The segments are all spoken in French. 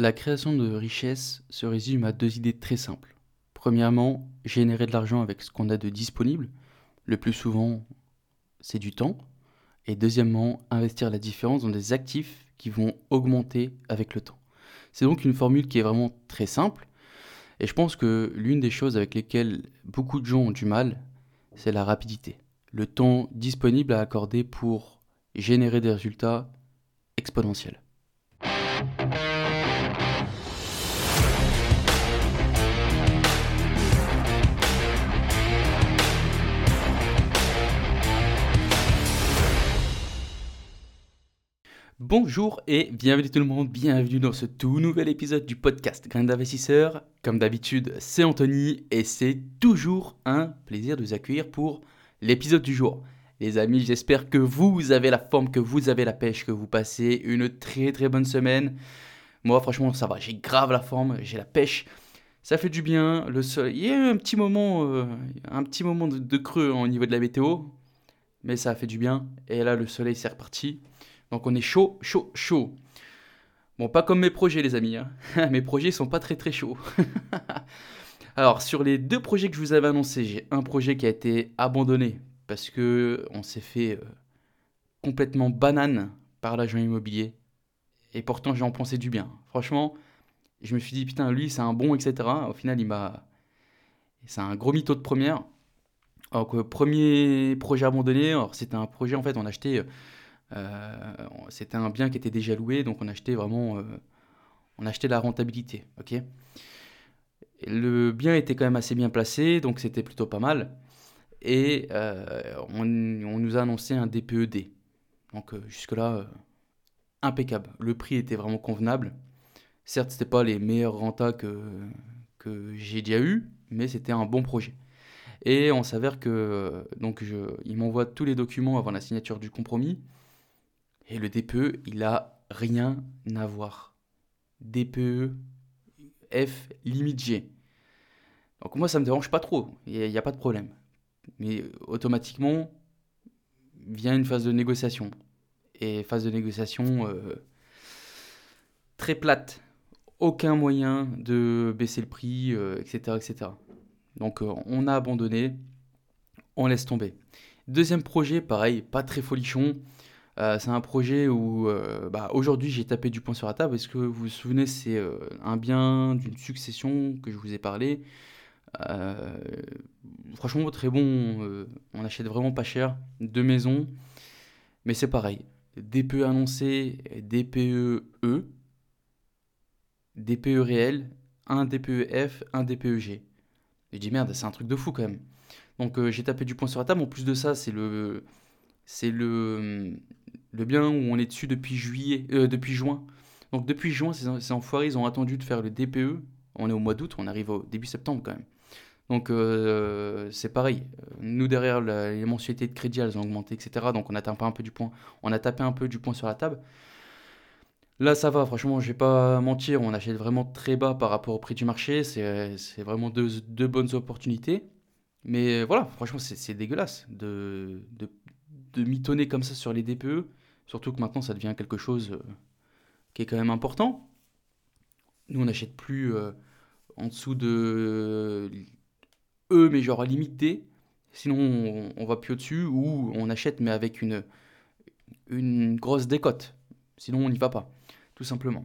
La création de richesse se résume à deux idées très simples. Premièrement, générer de l'argent avec ce qu'on a de disponible. Le plus souvent, c'est du temps. Et deuxièmement, investir la différence dans des actifs qui vont augmenter avec le temps. C'est donc une formule qui est vraiment très simple. Et je pense que l'une des choses avec lesquelles beaucoup de gens ont du mal, c'est la rapidité. Le temps disponible à accorder pour générer des résultats exponentiels. Bonjour et bienvenue tout le monde, bienvenue dans ce tout nouvel épisode du podcast Grain d'investisseur. Comme d'habitude, c'est Anthony et c'est toujours un plaisir de vous accueillir pour l'épisode du jour. Les amis, j'espère que vous avez la forme, que vous avez la pêche, que vous passez une très très bonne semaine. Moi, franchement, ça va, j'ai grave la forme, j'ai la pêche. Ça fait du bien, le soleil. Il y a eu un petit moment, euh, un petit moment de, creux au niveau de la météo, mais ça a fait du bien. Et là, le soleil s'est reparti. Donc on est chaud, chaud, chaud. Bon, pas comme mes projets, les amis. Hein. mes projets sont pas très très chauds. Alors, sur les deux projets que je vous avais annoncés, j'ai un projet qui a été abandonné parce que on s'est fait euh, complètement banane par l'agent immobilier. Et pourtant, j'en pensais du bien. Franchement, je me suis dit, putain, lui, c'est un bon, etc. Au final, il m'a. C'est un gros mytho de première. Donc, euh, premier projet abandonné. Alors, c'était un projet, en fait, on achetait. Euh, c'était un bien qui était déjà loué, donc on achetait vraiment, euh, on achetait la rentabilité, ok? Le bien était quand même assez bien placé, donc c'était plutôt pas mal. Et euh, on, nous a annoncé un DPED. Donc jusque-là, impeccable. Le prix était vraiment convenable. Certes, c'était pas les meilleurs rentas que, que j'ai déjà eu, mais c'était un bon projet. Et on s'avère que donc je, il m'envoie tous les documents avant la signature du compromis. Et le DPE, il a rien à voir. DPE, F, limite G. Donc moi, ça me dérange pas trop, il n'y a, pas de problème. Mais automatiquement, vient une phase de négociation. Et phase de négociation euh, très plate. Aucun moyen de baisser le prix, etc., euh, etc. Donc euh, on a abandonné, on laisse tomber. Deuxième projet, pareil, pas très folichon. Euh, c'est un projet où euh, bah, aujourd'hui j'ai tapé du poing sur la table. Est-ce que vous vous souvenez, c'est euh, un bien d'une succession que je vous ai parlé? franchement, très bon. on achète vraiment pas cher. Deux maisons. Mais c'est pareil. DPE annoncé, DPE E, DPE réel, un DPE F, un DPE G. Je dis merde, c'est un truc de fou quand même. Donc j'ai tapé du poing sur la table. En plus de ça, c'est le c'est le, le bien où on est dessus depuis juillet, euh, depuis juin. Donc depuis juin, ces, enfoirés, ils ont attendu de faire le DPE. On est au mois d'août, on arrive au début septembre quand même. Donc euh, c'est pareil. Nous derrière, les mensualités de crédit, elles ont augmenté, etc. Donc on a tapé un peu du point, on a tapé un peu du point sur la table. Là, ça va, franchement, je vais pas mentir, on achète vraiment très bas par rapport au prix du marché. C'est vraiment deux, deux, bonnes opportunités. Mais voilà, franchement, c'est dégueulasse de, de mitonner comme ça sur les DPE. Surtout que maintenant, ça devient quelque chose euh, qui est quand même important. Nous, on n'achète plus euh, en dessous de E, mais genre limité. Sinon, on, va plus au-dessus. Ou on achète, mais avec une, une grosse décote. Sinon, on n'y va pas. Tout simplement.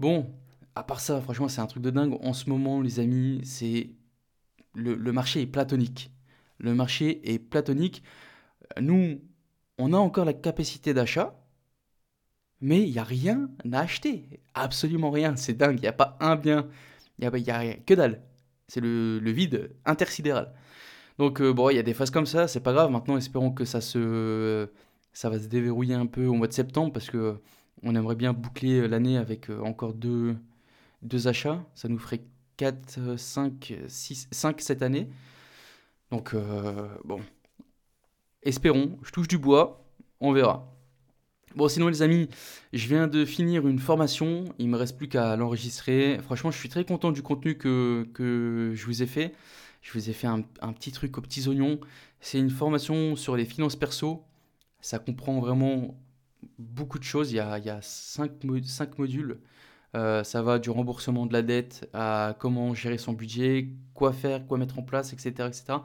Bon, à part ça, franchement, c'est un truc de dingue. En ce moment, les amis, c'est. Le, le marché est platonique. Le marché est platonique. Nous, on a encore la capacité d'achat, mais il n'y a rien à acheter. Absolument rien. C'est dingue. Il n'y a pas un bien. Il n'y a, a. Que dalle. C'est le, vide intersidéral. Donc, euh, bon, il y a des phases comme ça. C'est pas grave. Maintenant, espérons que ça se. Ça va se déverrouiller un peu au mois de septembre parce que on aimerait bien boucler l'année avec euh, encore deux, deux achats. Ça nous ferait 4, 5, 6, 5 cette année. Donc, euh, bon, Espérons, je touche du bois, on verra. Bon, sinon, les amis, je viens de finir une formation. Il me reste plus qu'à l'enregistrer. Franchement, je suis très content du contenu que, que je vous ai fait. Je vous ai fait un, petit truc aux petits oignons. C'est une formation sur les finances perso. Ça comprend vraiment beaucoup de choses. Il y a, il y a cinq, modules. Euh, ça va du remboursement de la dette à comment gérer son budget, quoi faire, quoi mettre en place, etc. etc.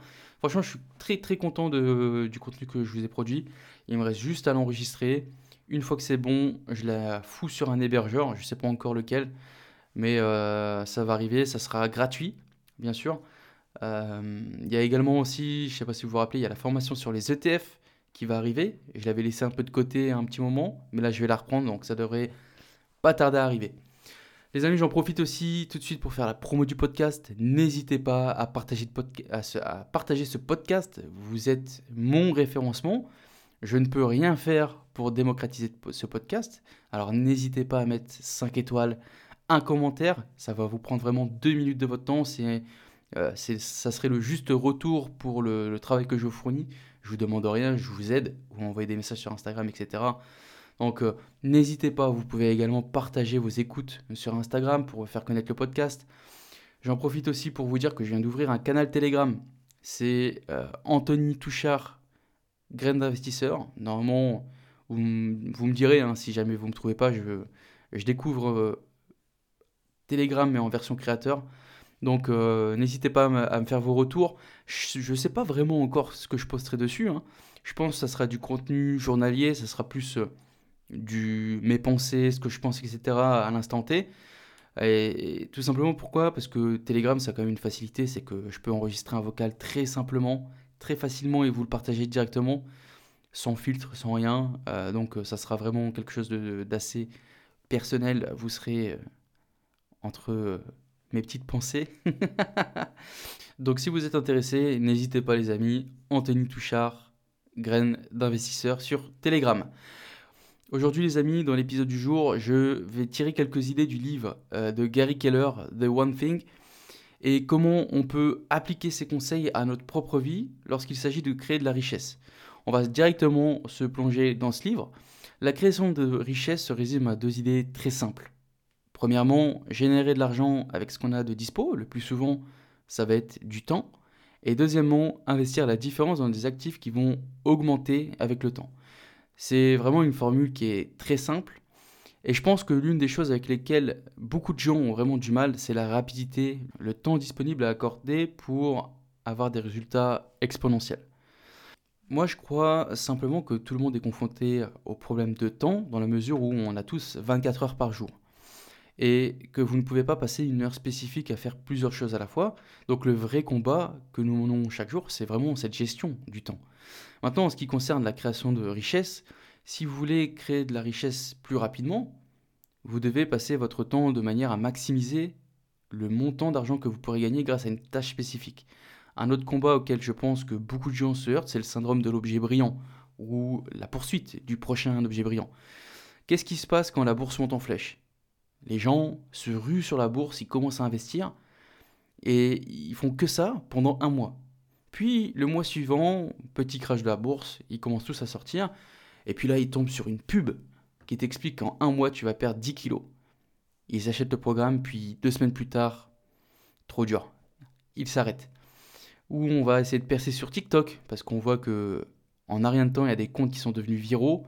Franchement, je suis très très content du contenu que je vous ai produit. Il me reste juste à l'enregistrer. Une fois que c'est bon, je la fous sur un hébergeur. Je ne sais pas encore lequel, mais euh, ça va arriver. Ça sera gratuit, bien sûr. Euh, il y a également aussi, je ne sais pas si vous vous rappelez, il y a la formation sur les ETF qui va arriver. Je l'avais laissé un peu de côté un petit moment, mais là je vais la reprendre, donc ça devrait pas tarder à arriver. Les amis, j'en profite aussi tout de suite pour faire la promo du podcast. N'hésitez pas à partager, ce podcast. Vous êtes mon référencement. Je ne peux rien faire pour démocratiser ce podcast. Alors n'hésitez pas à mettre 5 étoiles, un commentaire. Ça va vous prendre vraiment 2 minutes de votre temps. Euh, ça serait le juste retour pour le, travail que je vous fournis. Je vous demande rien, je vous aide. Vous m'envoyez des messages sur Instagram, etc. Donc euh, n'hésitez pas, vous pouvez également partager vos écoutes sur Instagram pour faire connaître le podcast. J'en profite aussi pour vous dire que je viens d'ouvrir un canal Telegram. C'est euh, Anthony Touchard, graine d'investisseur. Normalement, vous, me direz, hein, si jamais vous ne me trouvez pas, je, je découvre euh, Telegram mais en version créateur. Donc n'hésitez pas à, me faire vos retours. Je ne sais pas vraiment encore ce que je posterai dessus. Hein. Je pense que ça sera du contenu journalier, ça sera plus du, mes pensées, ce que je pense, etc. à l'instant T. Et, tout simplement pourquoi? Parce que Telegram, ça a quand même une facilité, c'est que je peux enregistrer un vocal très simplement, très facilement et vous le partager directement, sans filtre, sans rien. Euh, donc ça sera vraiment quelque chose d'assez personnel. Vous serez euh, entre euh, mes petites pensées. donc si vous êtes intéressé, n'hésitez pas les amis, Anthony Touchard, graine d'investisseur sur Telegram. Aujourd'hui les amis, dans l'épisode du jour, je vais tirer quelques idées du livre euh, de Gary Keller, The One Thing, et comment on peut appliquer ces conseils à notre propre vie lorsqu'il s'agit de créer de la richesse. On va directement se plonger dans ce livre. La création de richesse se résume à deux idées très simples. Premièrement, générer de l'argent avec ce qu'on a de dispo, le plus souvent ça va être du temps. Et deuxièmement, investir la différence dans des actifs qui vont augmenter avec le temps. C'est vraiment une formule qui est très simple. Et je pense que l'une des choses avec lesquelles beaucoup de gens ont vraiment du mal, c'est la rapidité, le temps disponible à accorder pour avoir des résultats exponentiels. Moi, je crois simplement que tout le monde est confronté au problème de temps, dans la mesure où on a tous 24 heures par jour. Et que vous ne pouvez pas passer une heure spécifique à faire plusieurs choses à la fois. Donc le vrai combat que nous menons chaque jour, c'est vraiment cette gestion du temps. Maintenant, en ce qui concerne la création de richesse, si vous voulez créer de la richesse plus rapidement, vous devez passer votre temps de manière à maximiser le montant d'argent que vous pourrez gagner grâce à une tâche spécifique. Un autre combat auquel je pense que beaucoup de gens se heurtent, c'est le syndrome de l'objet brillant, ou la poursuite du prochain objet brillant. Qu'est-ce qui se passe quand la bourse monte en flèche? Les gens se ruent sur la bourse, ils commencent à investir, et ils font que ça pendant un mois. Puis le mois suivant, petit crash de la bourse, ils commencent tous à sortir. Et puis là, ils tombent sur une pub qui t'explique qu'en un mois, tu vas perdre 10 kilos. Ils achètent le programme, puis deux semaines plus tard, trop dur. Ils s'arrêtent. Ou on va essayer de percer sur TikTok, parce qu'on voit que en un rien de temps, il y a des comptes qui sont devenus viraux.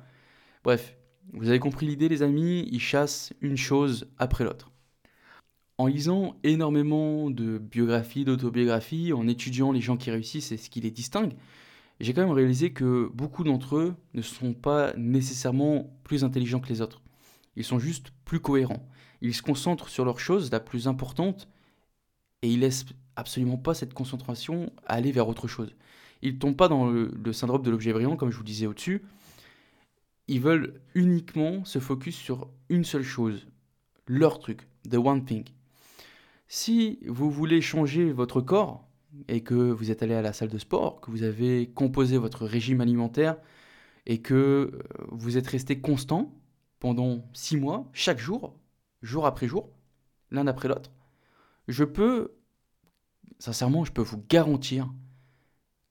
Bref, vous avez compris l'idée, les amis, ils chassent une chose après l'autre. En lisant énormément de biographies, d'autobiographies, en étudiant les gens qui réussissent et ce qui les distingue, j'ai quand même réalisé que beaucoup d'entre eux ne sont pas nécessairement plus intelligents que les autres. Ils sont juste plus cohérents. Ils se concentrent sur leur chose la plus importante et ils laissent absolument pas cette concentration aller vers autre chose. Ils ne tombent pas dans le, syndrome de l'objet brillant, comme je vous disais au-dessus. Ils veulent uniquement se focus sur une seule chose, leur truc, the one thing. Si vous voulez changer votre corps et que vous êtes allé à la salle de sport, que vous avez composé votre régime alimentaire et que euh, vous êtes resté constant pendant six mois, chaque jour, jour après jour, l'un après l'autre, je peux, sincèrement, je peux vous garantir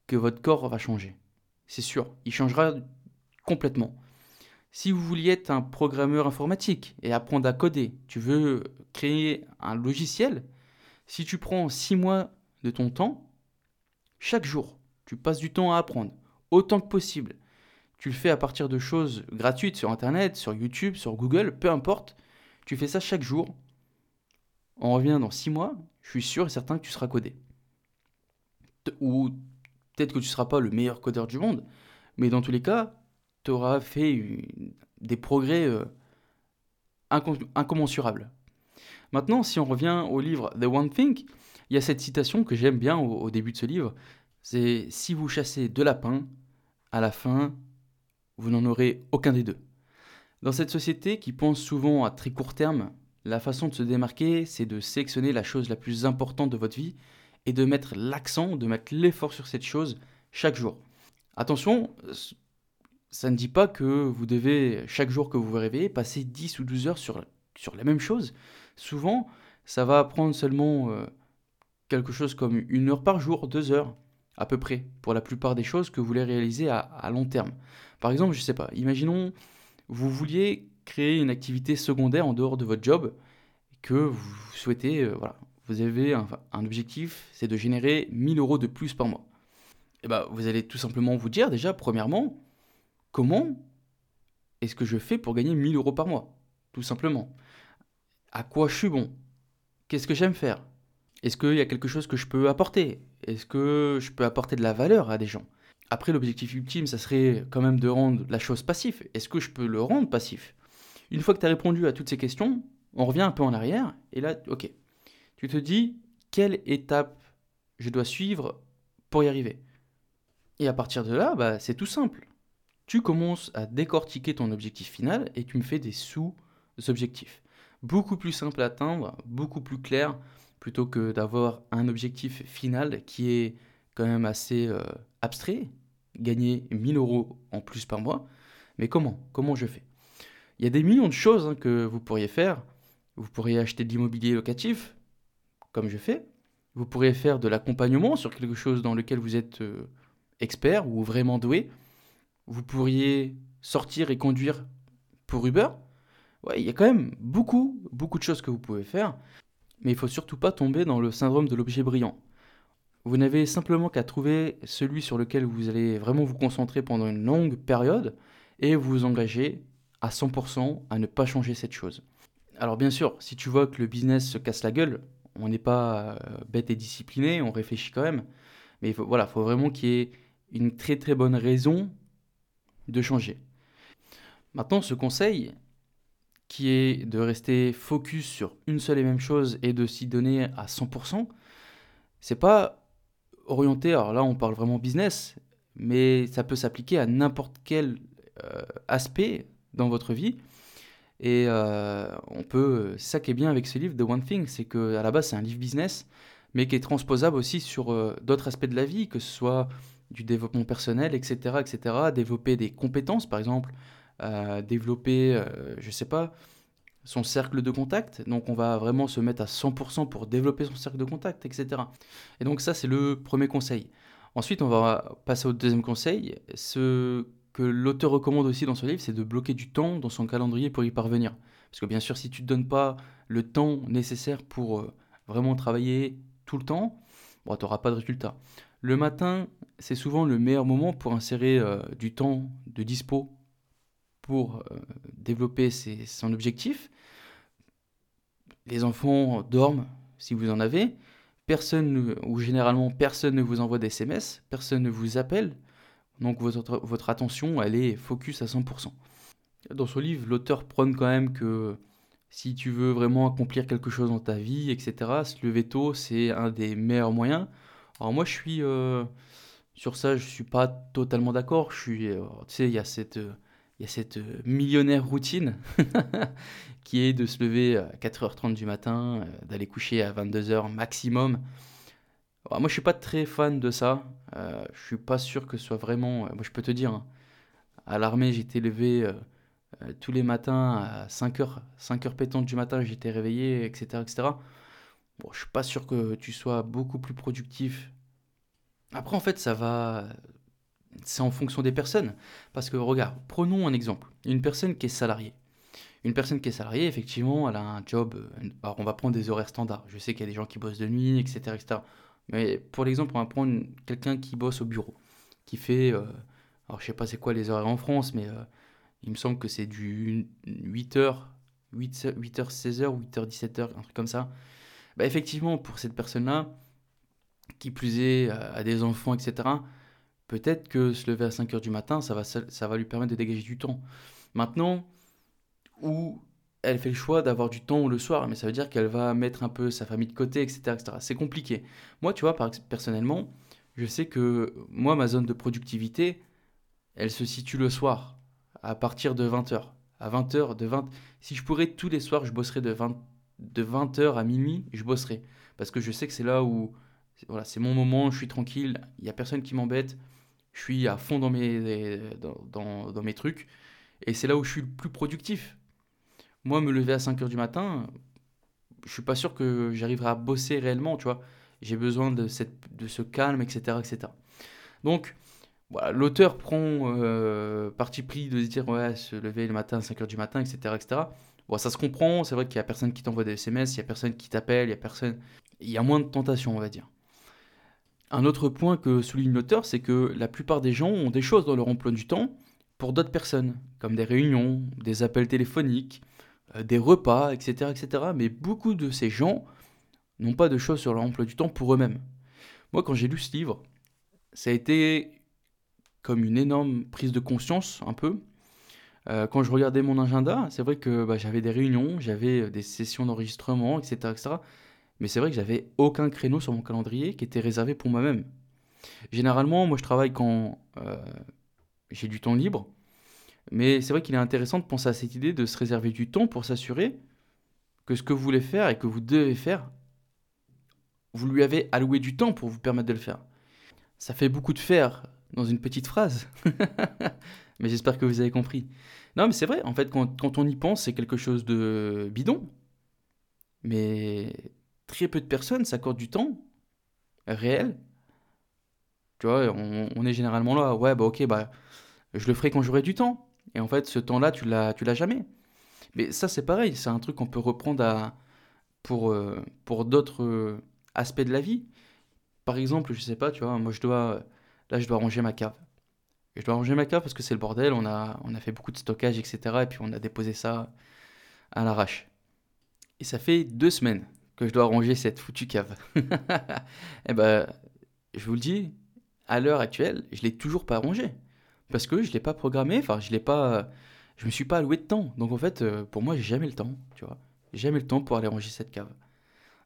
que votre corps va changer. C'est sûr, il changera complètement. Si vous vouliez être un programmeur informatique et apprendre à coder, tu veux créer un logiciel, si tu prends 6 mois de ton temps, chaque jour, tu passes du temps à apprendre, autant que possible. Tu le fais à partir de choses gratuites sur Internet, sur YouTube, sur Google, peu importe. Tu fais ça chaque jour. On revient dans 6 mois, je suis sûr et certain que tu seras codé. Ou peut-être que tu ne seras pas le meilleur codeur du monde, mais dans tous les cas, tu auras fait des progrès euh, incommensurables. Maintenant, si on revient au livre The One Thing, il y a cette citation que j'aime bien au, début de ce livre. C'est si vous chassez deux lapins, à la fin, vous n'en aurez aucun des deux. Dans cette société qui pense souvent à très court terme, la façon de se démarquer, c'est de sélectionner la chose la plus importante de votre vie et de mettre l'accent, de mettre l'effort sur cette chose chaque jour. Attention, ça ne dit pas que vous devez, chaque jour que vous vous réveillez, passer 10 ou 12 heures sur, sur la même chose. Souvent, ça va prendre seulement euh, quelque chose comme une heure par jour, deux heures à peu près, pour la plupart des choses que vous voulez réaliser à, long terme. Par exemple, je ne sais pas, imaginons, vous vouliez créer une activité secondaire en dehors de votre job, que vous souhaitez, euh, voilà, vous avez un, objectif, c'est de générer 1000 euros de plus par mois. Eh ben, vous allez tout simplement vous dire déjà, premièrement, comment est-ce que je fais pour gagner 1000 euros par mois Tout simplement? À quoi je suis bon? Qu'est-ce que j'aime faire? Est-ce qu'il y a quelque chose que je peux apporter? Est-ce que je peux apporter de la valeur à des gens? Après, l'objectif ultime, ça serait quand même de rendre la chose passif. Est-ce que je peux le rendre passif? Une fois que tu as répondu à toutes ces questions, on revient un peu en arrière, et là, ok. Tu te dis, quelle étape je dois suivre pour y arriver? Et à partir de là, bah, c'est tout simple. Tu commences à décortiquer ton objectif final et tu me fais des sous-objectifs beaucoup plus simple à atteindre, beaucoup plus clair, plutôt que d'avoir un objectif final qui est quand même assez euh, abstrait, gagner 1000 euros en plus par mois. Mais comment? Comment je fais? Il y a des millions de choses hein, que vous pourriez faire. Vous pourriez acheter de l'immobilier locatif, comme je fais. Vous pourriez faire de l'accompagnement sur quelque chose dans lequel vous êtes euh, expert ou vraiment doué. Vous pourriez sortir et conduire pour Uber ouais, il y a quand même beaucoup, beaucoup de choses que vous pouvez faire, mais il faut surtout pas tomber dans le syndrome de l'objet brillant. Vous n'avez simplement qu'à trouver celui sur lequel vous allez vraiment vous concentrer pendant une longue période et vous engager à 100% à ne pas changer cette chose. Alors bien sûr, si tu vois que le business se casse la gueule, on n'est pas euh, bête et discipliné, on réfléchit quand même. Mais il faut, voilà, faut vraiment qu'il y ait une très très bonne raison de changer. Maintenant, ce conseil, qui est de rester focus sur une seule et même chose et de s'y donner à 100%, c'est pas orienté, alors là on parle vraiment business, mais ça peut s'appliquer à n'importe quel euh, aspect dans votre vie. Et euh, on peut, ça qui est bien avec ce livre, The One Thing, c'est que à la base c'est un livre business, mais qui est transposable aussi sur euh, d'autres aspects de la vie, que ce soit du développement personnel, etc., etc., développer des compétences, par exemple, développer, euh, je sais pas, son cercle de contact. Donc on va vraiment se mettre à 100% pour développer son cercle de contact, etc. Et donc ça, c'est le premier conseil. Ensuite, on va passer au deuxième conseil. Ce que l'auteur recommande aussi dans ce livre, c'est de bloquer du temps dans son calendrier pour y parvenir. Parce que bien sûr, si tu ne te donnes pas le temps nécessaire pour euh, vraiment travailler tout le temps, bon, tu n'auras pas de résultat. Le matin, c'est souvent le meilleur moment pour insérer euh, du temps de dispo pour euh, développer son objectif. Les enfants dorment si vous en avez. Personne, ou généralement personne ne vous envoie des SMS, personne ne vous appelle. Donc votre, attention, elle est focus à 100%. Dans ce livre, l'auteur prône quand même que si tu veux vraiment accomplir quelque chose dans ta vie, etc., se lever tôt, c'est un des meilleurs moyens. Alors moi, je suis... Euh, sur ça, je suis pas totalement d'accord. Euh, tu sais, il y a cette, il y a cette euh, millionnaire routine qui est de se lever à 4h30 du matin, d'aller coucher à 22h maximum. moi, je suis pas très fan de ça. Je suis pas sûr que ce soit vraiment. Moi, je peux te dire, hein, à l'armée, j'étais levé tous les matins à 5h, 5h pétantes du matin, j'étais réveillé, etc., etc. Bon, je suis pas sûr que tu sois beaucoup plus productif. Après, en fait, ça va, c'est en fonction des personnes. Parce que regarde, prenons un exemple. Une personne qui est salariée. Une personne qui est salariée, effectivement, elle a un job. Euh, alors on va prendre des horaires standards. Je sais qu'il y a des gens qui bossent de nuit, etc. etc. Mais pour l'exemple, on va prendre quelqu'un qui bosse au bureau. Qui fait. Euh, alors je sais pas c'est quoi les horaires en France, mais euh, il me semble que c'est du 8h, 8, h 16h, 8h, 17h, un truc comme ça. Bah, effectivement, pour cette personne-là, qui plus est, a des enfants, etc., peut-être que se lever à 5h du matin, ça va, ça va lui permettre de dégager du temps. Maintenant, où elle fait le choix d'avoir du temps le soir, mais ça veut dire qu'elle va mettre un peu sa famille de côté, etc. etc. C'est compliqué. Moi, tu vois, personnellement, je sais que moi, ma zone de productivité, elle se situe le soir, à partir de 20h. À 20h, de 20... Si je pourrais, tous les soirs, je bosserais de, 20... de 20h à minuit, je bosserais. Parce que je sais que c'est là où... Voilà, c'est mon moment, je suis tranquille, il n'y a personne qui m'embête, je suis à fond dans mes, dans, dans mes trucs, et c'est là où je suis le plus productif. Moi, me lever à 5h du matin, je suis pas sûr que j'arriverai à bosser réellement, tu vois. J'ai besoin de, cette, de ce calme, etc. etc. Donc, voilà, l'auteur prend euh, parti pris de se dire, ouais, se lever le matin à 5h du matin, etc. etc. Bon, ça se comprend, c'est vrai qu'il y a personne qui t'envoie des SMS, il y a personne qui t'appelle, il y a personne... Il y a moins de tentation, on va dire. Un autre point que souligne l'auteur, c'est que la plupart des gens ont des choses dans leur emploi du temps pour d'autres personnes, comme des réunions, des appels téléphoniques, euh, des repas, etc., etc. Mais beaucoup de ces gens n'ont pas de choses sur leur emploi du temps pour eux-mêmes. Moi, quand j'ai lu ce livre, ça a été comme une énorme prise de conscience, un peu. Euh, quand je regardais mon agenda, c'est vrai que bah, j'avais des réunions, j'avais euh, des sessions d'enregistrement, etc., etc. Mais c'est vrai que j'avais aucun créneau sur mon calendrier qui était réservé pour moi-même. Généralement, moi, je travaille quand j'ai du temps libre. Mais c'est vrai qu'il est intéressant de penser à cette idée de se réserver du temps pour s'assurer que ce que vous voulez faire et que vous devez faire, vous lui avez alloué du temps pour vous permettre de le faire. Ça fait beaucoup de faire dans une petite phrase, mais j'espère que vous avez compris. Non, mais c'est vrai, en fait, quand, on y pense, c'est quelque chose de bidon. Mais très peu de personnes s'accordent du temps réel. Tu vois, on, est généralement là, ouais, bah ok, bah je le ferai quand j'aurai du temps. Et en fait, ce temps-là, tu l'as, tu l'as jamais. Mais ça, c'est pareil, c'est un truc qu'on peut reprendre pour, euh, pour d'autres euh, aspects de la vie. Par exemple, je sais pas, tu vois, moi je dois, là je dois ranger ma cave. Je dois ranger ma cave parce que c'est le bordel, on a, on a fait beaucoup de stockage, etc. Et puis on a déposé ça à l'arrache. Et ça fait deux semaines que je dois ranger cette foutue cave. eh ben, je vous le dis, à l'heure actuelle, je l'ai toujours pas rangée parce que je l'ai pas programmé, enfin je l'ai pas, je me suis pas alloué de temps. Donc en fait, euh, pour moi, j'ai jamais le temps, tu vois, jamais le temps pour aller ranger cette cave.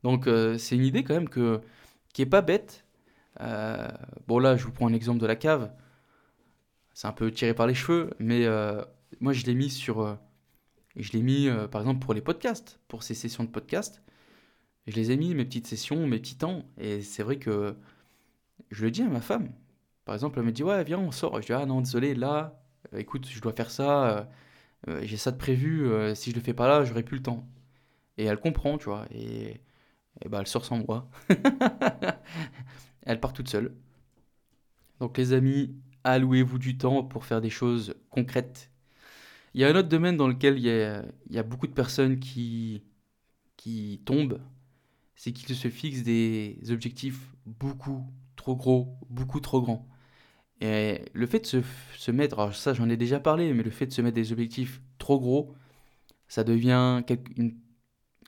Donc euh, c'est une idée quand même qui est pas bête. Euh, bon là, je vous prends un exemple de la cave. C'est un peu tiré par les cheveux, mais moi je l'ai mis sur, je l'ai mis par exemple pour les podcasts, pour ces sessions de podcast. Je les ai mis mes petites sessions, mes petits temps, et c'est vrai que je le dis à ma femme. Par exemple, elle me dit Ouais, viens, on sort. Je dis Ah non, désolé, là, euh, écoute, je dois faire ça, euh, euh, j'ai ça de prévu, si je le fais pas là, j'aurai plus le temps. Et elle comprend, tu vois, et, et bah, elle sort sans moi. elle part toute seule. Donc, les amis, allouez-vous du temps pour faire des choses concrètes. Il y a un autre domaine dans lequel il y a, beaucoup de personnes qui, qui tombent, c'est qu'ils se fixent des objectifs beaucoup trop gros, beaucoup trop grands. Et le fait de se, se mettre, ça j'en ai déjà parlé, mais le fait de se mettre des objectifs trop gros, ça devient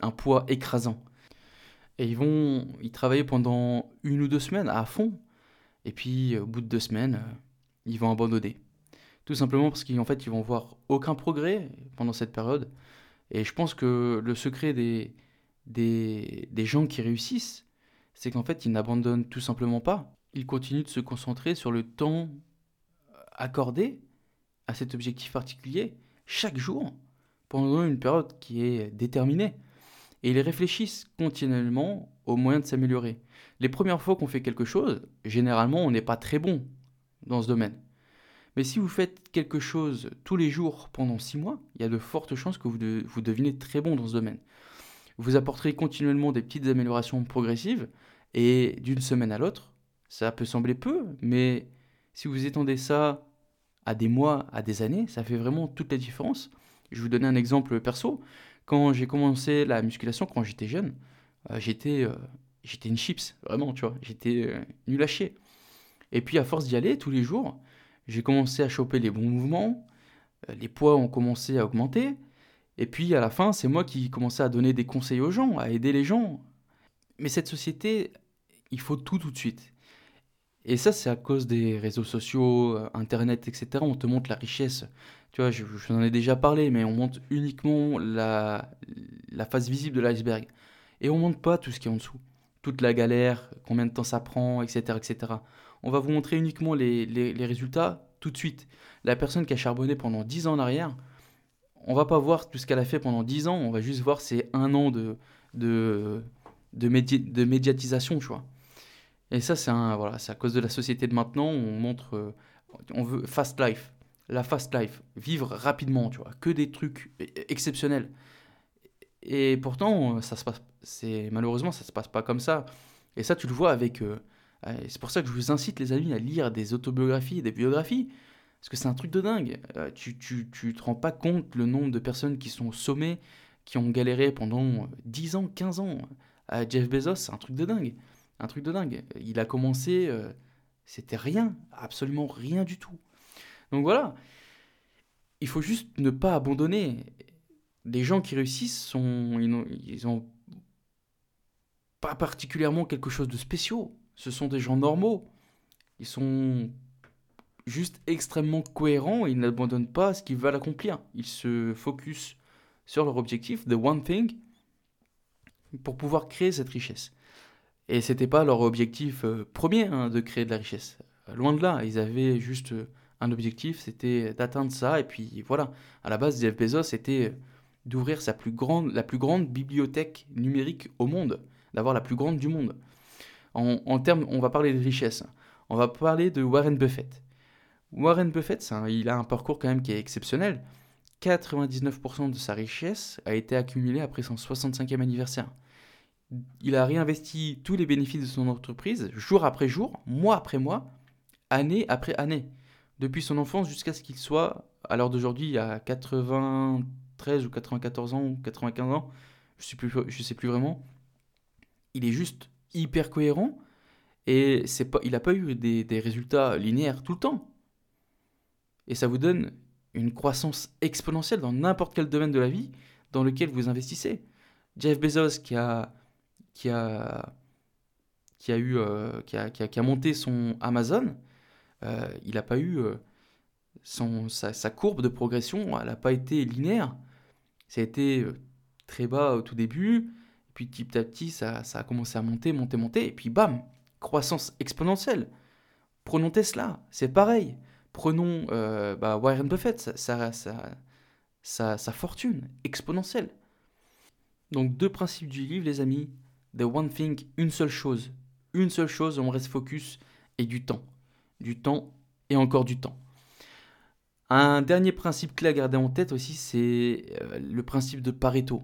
un poids écrasant. Et ils vont y travailler pendant une ou deux semaines à fond, et puis au bout de deux semaines, ils vont abandonner. Tout simplement parce qu'en fait, ils vont voir aucun progrès pendant cette période. Et je pense que le secret des, des, des gens qui réussissent, c'est qu'en fait, ils n'abandonnent tout simplement pas il continue de se concentrer sur le temps accordé à cet objectif particulier chaque jour pendant une période qui est déterminée. Et ils réfléchissent continuellement aux moyens de s'améliorer. Les premières fois qu'on fait quelque chose, généralement, on n'est pas très bon dans ce domaine. Mais si vous faites quelque chose tous les jours pendant six mois, il y a de fortes chances que vous, vous devinez très bon dans ce domaine. Vous apporterez continuellement des petites améliorations progressives et d'une semaine à l'autre, ça peut sembler peu, mais si vous étendez ça à des mois, à des années, ça fait vraiment toute la différence. Je vous donner un exemple perso. Quand j'ai commencé la musculation, quand j'étais jeune, euh, j'étais euh, j'étais une chips, vraiment, tu vois. J'étais euh, nul à chier. Et puis à force d'y aller tous les jours, j'ai commencé à choper les bons mouvements, les poids ont commencé à augmenter, Et puis à la fin, c'est moi qui commençais à donner des conseils aux gens, à aider les gens. Mais cette société, il faut tout tout de suite. Et ça, c'est à cause des réseaux sociaux, euh, Internet, etc. On te montre la richesse. Tu vois, je, je en ai déjà parlé, mais on montre uniquement la, la face visible de l'iceberg. Et on montre pas tout ce qui est en dessous. Toute la galère, combien de temps ça prend, etc. etc. On va vous montrer uniquement les, les, résultats tout de suite. La personne qui a charbonné pendant 10 ans en arrière, on va pas voir tout ce qu'elle a fait pendant 10 ans, on va juste voir ses un an de, de, de, de médiatisation, tu vois. Et ça, c'est voilà, à cause de la société de maintenant, on montre, euh, on veut fast life, la fast life, vivre rapidement, tu vois, que des trucs e, e, exceptionnels. Et pourtant, ça se passe, c'est malheureusement, ça se passe pas comme ça. Et ça, tu le vois avec. Euh, c'est pour ça que je vous incite, les amis, à lire des autobiographies, des biographies, parce que c'est un truc de dingue. Euh, tu, tu, tu te rends pas compte le nombre de personnes qui sont au sommet, qui ont galéré pendant 10 ans, 15 ans. Jeff Bezos, c'est un truc de dingue. Un truc de dingue. Il a commencé, euh, c'était rien, absolument rien du tout. Donc voilà, il faut juste ne pas abandonner. Les gens qui réussissent sont, ils ont, pas particulièrement quelque chose de spécial. Ce sont des gens normaux. Ils sont juste extrêmement cohérents ils n'abandonnent pas ce qu'ils veulent accomplir. Ils se focus sur leur objectif, the one thing, pour pouvoir créer cette richesse. Et c'était pas leur objectif euh, premier hein, de créer de la richesse. Loin de là, ils avaient juste euh, un objectif, c'était d'atteindre ça. Et puis voilà, à la base, Jeff Bezos, c'était d'ouvrir plus grande, la plus grande bibliothèque numérique au monde, d'avoir la plus grande du monde. En, termes, on va parler de richesse. On va parler de Warren Buffett. Warren Buffett, il a un parcours quand même qui est exceptionnel. 99% de sa richesse a été accumulée après son 65e anniversaire il a réinvesti tous les bénéfices de son entreprise, jour après jour, mois après mois, année après année, depuis son enfance jusqu'à ce qu'il soit, à l'heure d'aujourd'hui, à 93 ou 94 ans ou 95 ans, je je sais plus vraiment. Il est juste hyper cohérent et c'est pas, il n'a pas eu des, résultats linéaires tout le temps. Et ça vous donne une croissance exponentielle dans n'importe quel domaine de la vie dans lequel vous investissez. Jeff Bezos qui a qui a, qui a, eu, euh, qui, a, qui, a, monté son Amazon, euh, il n'a pas eu euh, son, sa, sa, courbe de progression, elle n'a pas été linéaire. Ça a été très bas au tout début, puis petit à petit, ça, ça, a commencé à monter, monter, monter, et puis bam, croissance exponentielle. Prenons Tesla, c'est pareil. Prenons bah, Warren Buffett, sa fortune exponentielle. Donc deux principes du livre, les amis. The one thing, une seule chose. Une seule chose, on reste focus, et du temps. Du temps et encore du temps. Un dernier principe clé à garder en tête aussi, c'est euh, le principe de Pareto.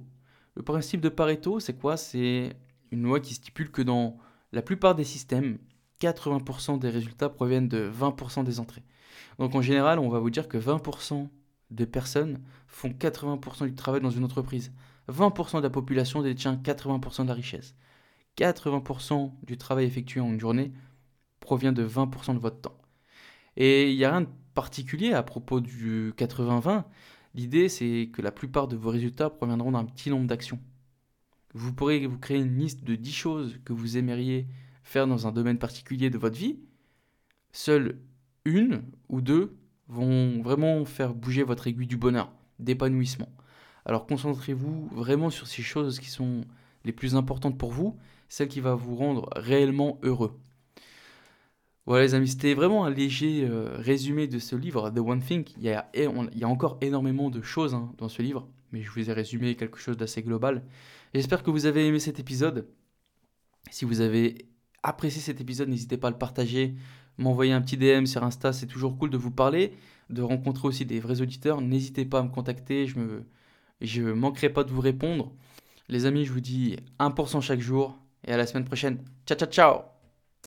Le principe de Pareto, c'est quoi? C'est une loi qui stipule que dans la plupart des systèmes, 80% des résultats proviennent de 20% des entrées. Donc en général, on va vous dire que 20% de personnes font 80% du travail dans une entreprise. 20% de la population détient 80% de la richesse. 80% du travail effectué en une journée provient de 20% de votre temps. Et il n'y a rien de particulier à propos du 80-20. L'idée, c'est que la plupart de vos résultats proviendront d'un petit nombre d'actions. Vous pourrez vous créer une liste de 10 choses que vous aimeriez faire dans un domaine particulier de votre vie. Seule une ou deux vont vraiment faire bouger votre aiguille du bonheur, d'épanouissement. Alors concentrez-vous vraiment sur ces choses qui sont les plus importantes pour vous, celles qui vont vous rendre réellement heureux. Voilà les amis, c'était vraiment un léger euh, résumé de ce livre, The One Thing. Il y a, encore énormément de choses hein, dans ce livre, mais je vous ai résumé quelque chose d'assez global. J'espère que vous avez aimé cet épisode. Si vous avez apprécié cet épisode, n'hésitez pas à le partager, m'envoyer un petit DM sur Insta, c'est toujours cool de vous parler, de rencontrer aussi des vrais auditeurs. N'hésitez pas à me contacter, je me, je ne manquerai pas de vous répondre. Les amis, je vous dis 1% chaque jour et à la semaine prochaine. Ciao, ciao, ciao